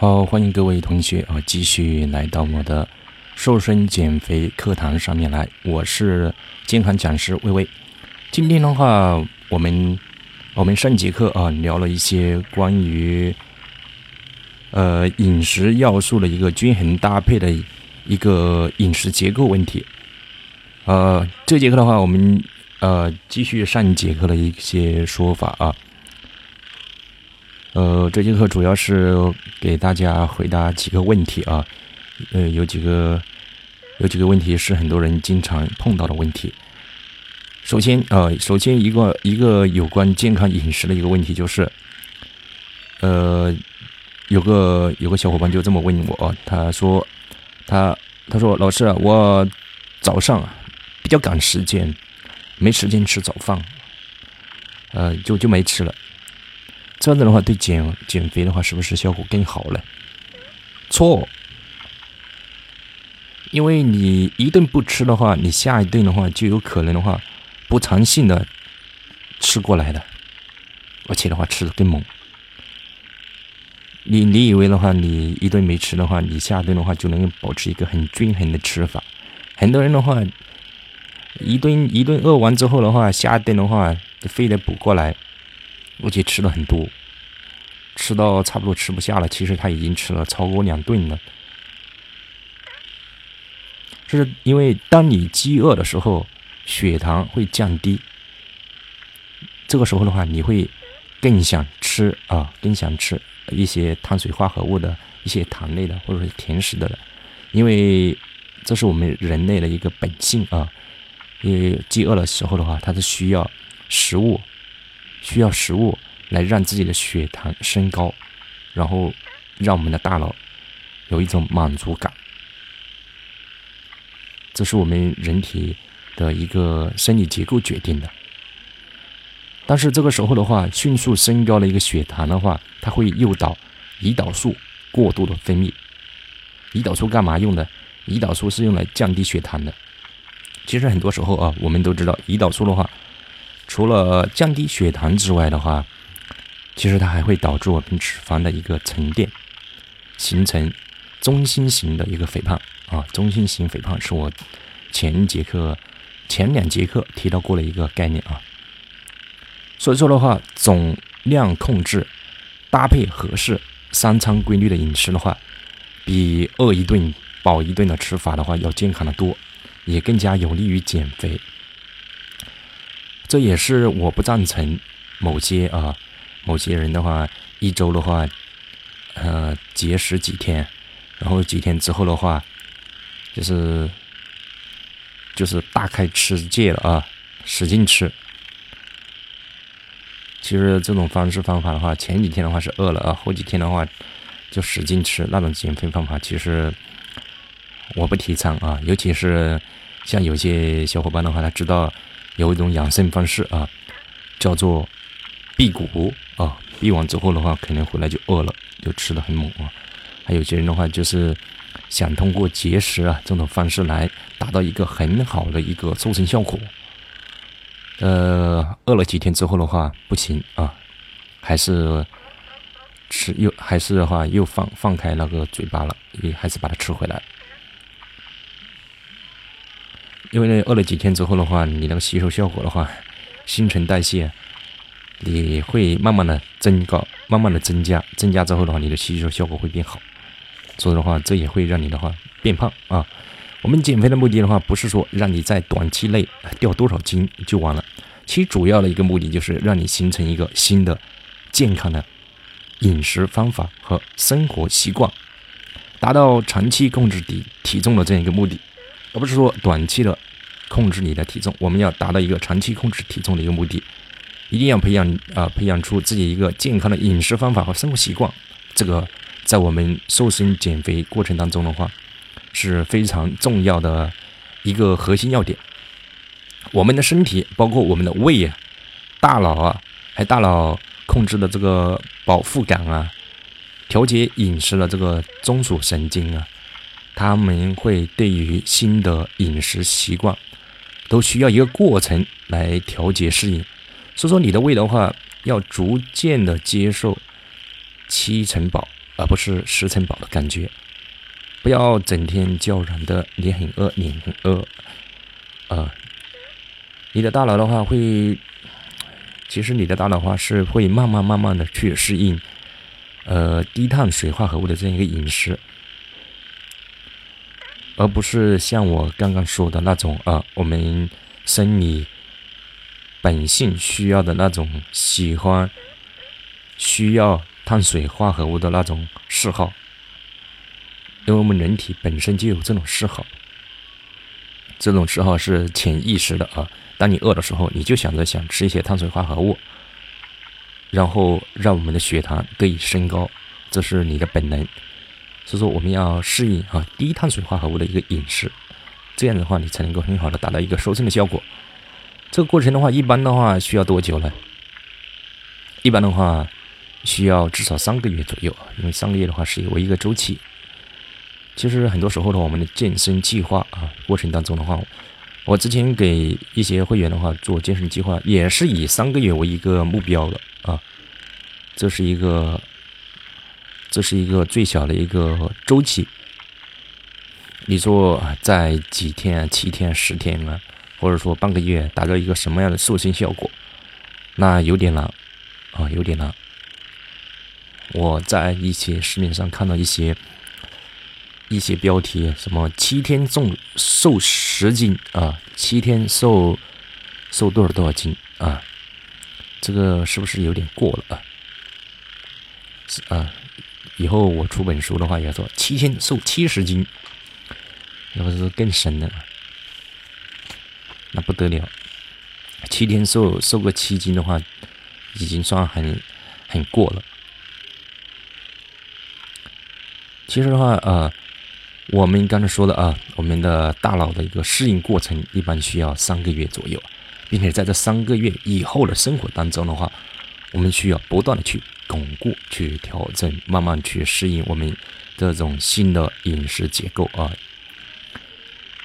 好，欢迎各位同学啊，继续来到我的瘦身减肥课堂上面来。我是健康讲师微微。今天的话，我们我们上节课啊，聊了一些关于呃饮食要素的一个均衡搭配的一个饮食结构问题。呃，这节课的话，我们呃继续上节课的一些说法啊。呃，这节课主要是给大家回答几个问题啊，呃，有几个有几个问题是很多人经常碰到的问题。首先，呃，首先一个一个有关健康饮食的一个问题就是，呃，有个有个小伙伴就这么问我，他说，他他说老师，我早上比较赶时间，没时间吃早饭，呃，就就没吃了。这样子的话，对减减肥的话，是不是效果更好了？错，因为你一顿不吃的话，你下一顿的话就有可能的话，不长性的吃过来的，而且的话吃的更猛。你你以为的话，你一顿没吃的话，你下顿的话就能保持一个很均衡的吃法。很多人的话，一顿一顿饿完之后的话，下一顿的话就非得补过来。而且吃了很多，吃到差不多吃不下了。其实他已经吃了超过两顿了。这是因为当你饥饿的时候，血糖会降低。这个时候的话，你会更想吃啊，更想吃一些碳水化合物的一些糖类的或者是甜食的了。因为这是我们人类的一个本性啊。因为饥饿的时候的话，它是需要食物。需要食物来让自己的血糖升高，然后让我们的大脑有一种满足感。这是我们人体的一个生理结构决定的。但是这个时候的话，迅速升高了一个血糖的话，它会诱导胰岛素过度的分泌。胰岛素干嘛用的？胰岛素是用来降低血糖的。其实很多时候啊，我们都知道胰岛素的话。除了降低血糖之外的话，其实它还会导致我们脂肪的一个沉淀，形成中心型的一个肥胖啊。中心型肥胖是我前一节课、前两节课提到过的一个概念啊。所以说的话，总量控制搭配合适、三餐规律的饮食的话，比饿一顿饱一顿的吃法的话要健康的多，也更加有利于减肥。这也是我不赞成某些啊，某些人的话，一周的话，呃，节食几天，然后几天之后的话，就是就是大开吃戒了啊，使劲吃。其实这种方式方法的话，前几天的话是饿了啊，后几天的话就使劲吃那种减肥方法，其实我不提倡啊，尤其是像有些小伙伴的话，他知道。有一种养生方式啊，叫做辟谷啊，辟完之后的话，可能回来就饿了，就吃的很猛啊。还有些人的话，就是想通过节食啊这种方式来达到一个很好的一个瘦身效果。呃，饿了几天之后的话，不行啊，还是吃又还是的话又放放开那个嘴巴了，也还是把它吃回来。因为呢，饿了几天之后的话，你那个吸收效果的话，新陈代谢，你会慢慢的增高，慢慢的增加，增加之后的话，你的吸收效果会变好。所以的话，这也会让你的话变胖啊。我们减肥的目的的话，不是说让你在短期内掉多少斤就完了，其主要的一个目的就是让你形成一个新的健康的饮食方法和生活习惯，达到长期控制体体重的这样一个目的。而不是说短期的控制你的体重，我们要达到一个长期控制体重的一个目的，一定要培养啊，培养出自己一个健康的饮食方法和生活习惯。这个在我们瘦身减肥过程当中的话，是非常重要的一个核心要点。我们的身体，包括我们的胃啊、大脑啊，还大脑控制的这个饱腹感啊，调节饮食的这个中枢神经啊。他们会对于新的饮食习惯，都需要一个过程来调节适应。所以说，你的胃的话，要逐渐的接受七成饱、而不是十成饱的感觉。不要整天叫嚷的你很饿，你很饿，呃，你的大脑的话会，其实你的大脑话是会慢慢慢慢的去适应，呃，低碳水化合物的这样一个饮食，而不是像我刚刚说的那种啊，我们生理本性需要的那种喜欢需要碳水化合物的那种嗜好。因为我们人体本身就有这种嗜好，这种嗜好是潜意识的啊。当你饿的时候，你就想着想吃一些碳水化合物，然后让我们的血糖得以升高，这是你的本能。所以说，我们要适应啊低碳水化合物的一个饮食，这样的话，你才能够很好的达到一个瘦身的效果。这个过程的话，一般的话需要多久呢？一般的话需要至少三个月左右，因为三个月的话是为一个周期。其实很多时候的，我们的健身计划啊过程当中的话，我之前给一些会员的话做健身计划，也是以三个月为一个目标的啊。这是一个，这是一个最小的一个周期。你说在几天、七天、十天啊，或者说半个月达到一个什么样的瘦身效果，那有点难啊，有点难。我在一些市面上看到一些。一些标题，什么七天重瘦十斤啊，七天瘦瘦多少多少斤啊？这个是不是有点过了啊？是啊，以后我出本书的话，也要说七天瘦七十斤，那不是更深了？那不得了，七天瘦瘦个七斤的话，已经算很很过了。其实的话，呃。我们刚才说的啊，我们的大脑的一个适应过程一般需要三个月左右，并且在这三个月以后的生活当中的话，我们需要不断的去巩固、去调整，慢慢去适应我们这种新的饮食结构啊。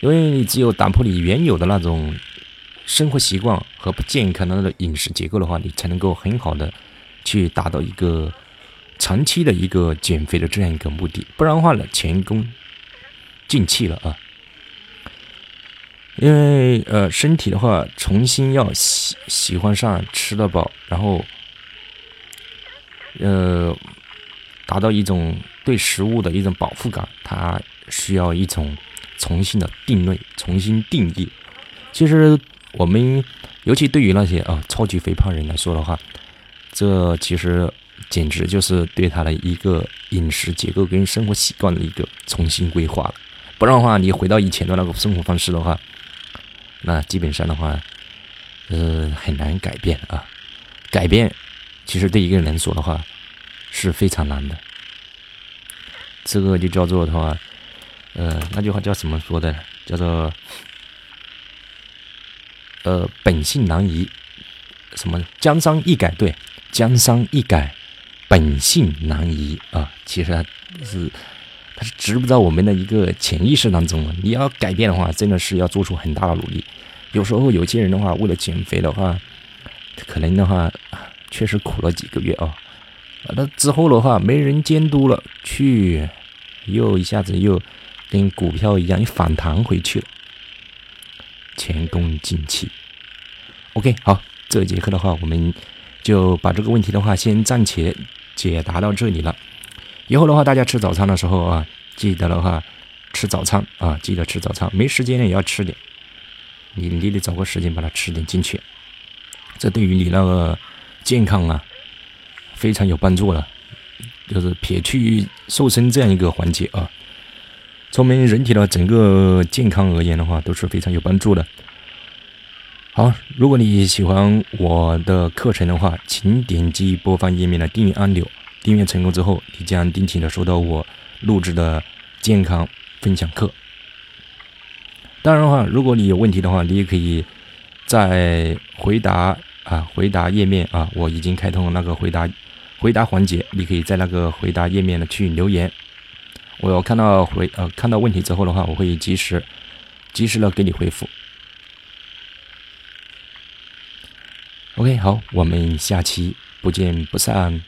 因为你只有打破你原有的那种生活习惯和不健康的那种饮食结构的话，你才能够很好的去达到一个长期的一个减肥的这样一个目的。不然的话呢，前功。尽弃了啊！因为呃，身体的话，重新要喜喜欢上吃得饱，然后呃，达到一种对食物的一种饱腹感，它需要一种重新的定位、重新定义。其实我们，尤其对于那些啊超级肥胖人来说的话，这其实简直就是对他的一个饮食结构跟生活习惯的一个重新规划了。不然的话，你回到以前的那个生活方式的话，那基本上的话，呃，很难改变啊。改变，其实对一个人来说的话，是非常难的。这个就叫做的话，呃，那句话叫什么说的？叫做，呃，本性难移。什么？江山易改，对，江山易改，本性难移啊。其实是。它是植入到我们的一个潜意识当中了。你要改变的话，真的是要做出很大的努力。有时候有些人的话，为了减肥的话，可能的话确实苦了几个月啊。那之后的话，没人监督了，去又一下子又跟股票一样又反弹回去了，前功尽弃。OK，好，这节课的话，我们就把这个问题的话先暂且解答到这里了。以后的话，大家吃早餐的时候啊，记得的话吃早餐啊，记得吃早餐。没时间呢也要吃点，你你得找个时间把它吃点进去，这对于你那个健康啊非常有帮助了。就是撇去瘦身这样一个环节啊，从我们人体的整个健康而言的话，都是非常有帮助的。好，如果你喜欢我的课程的话，请点击播放页面的订阅按钮。订阅成功之后，你将定期的收到我录制的健康分享课。当然的话，如果你有问题的话，你也可以在回答啊回答页面啊，我已经开通了那个回答回答环节，你可以在那个回答页面呢去留言。我看到回呃看到问题之后的话，我会及时及时的给你回复。OK，好，我们下期不见不散。